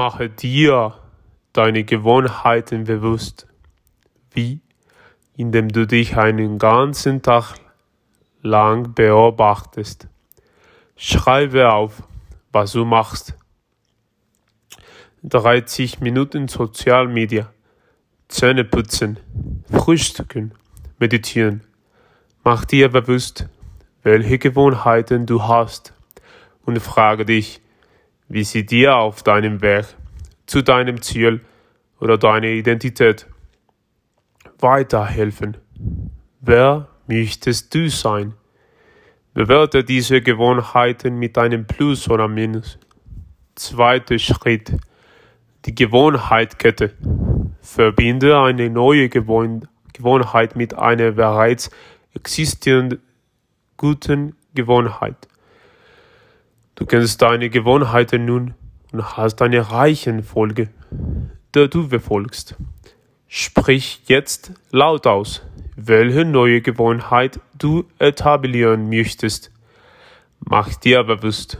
Mache dir deine Gewohnheiten bewusst. Wie? Indem du dich einen ganzen Tag lang beobachtest. Schreibe auf, was du machst. 30 Minuten Sozialmedia. Zähne putzen, frühstücken, meditieren. Mach dir bewusst, welche Gewohnheiten du hast und frage dich, wie sie dir auf deinem Weg zu deinem Ziel oder deiner Identität weiterhelfen. Wer möchtest du sein? Bewerte diese Gewohnheiten mit einem Plus oder Minus. Zweiter Schritt. Die Gewohnheitkette. Verbinde eine neue Gewohn Gewohnheit mit einer bereits existierenden guten Gewohnheit. Du kennst deine Gewohnheiten nun und hast eine Reichenfolge, der du befolgst. Sprich jetzt laut aus, welche neue Gewohnheit du etablieren möchtest. Mach dir bewusst,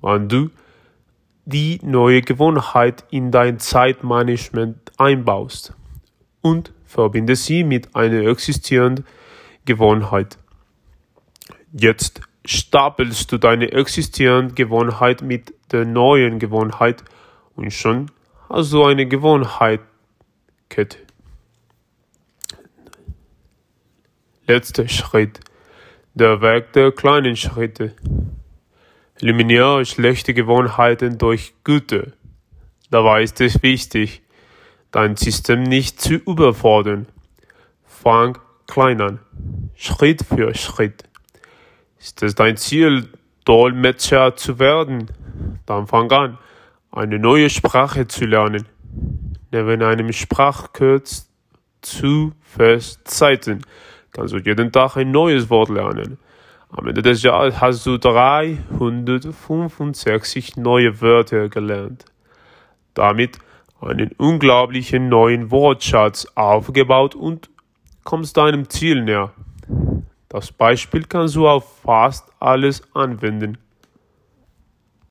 wann du die neue Gewohnheit in dein Zeitmanagement einbaust und verbinde sie mit einer existierenden Gewohnheit. Jetzt stapelst du deine existierende Gewohnheit mit der neuen Gewohnheit und schon hast du eine Gewohnheitkette. Letzter Schritt. Der Weg der kleinen Schritte. Eliminiere schlechte Gewohnheiten durch gute. Dabei ist es wichtig, dein System nicht zu überfordern. Fang klein an, Schritt für Schritt. Ist es dein Ziel, Dolmetscher zu werden? Dann fang an, eine neue Sprache zu lernen. Neben einem Sprachkurs zu Festzeiten kannst du jeden Tag ein neues Wort lernen. Am Ende des Jahres hast du 365 neue Wörter gelernt. Damit einen unglaublichen neuen Wortschatz aufgebaut und kommst deinem Ziel näher. Das Beispiel kannst du auf fast alles anwenden.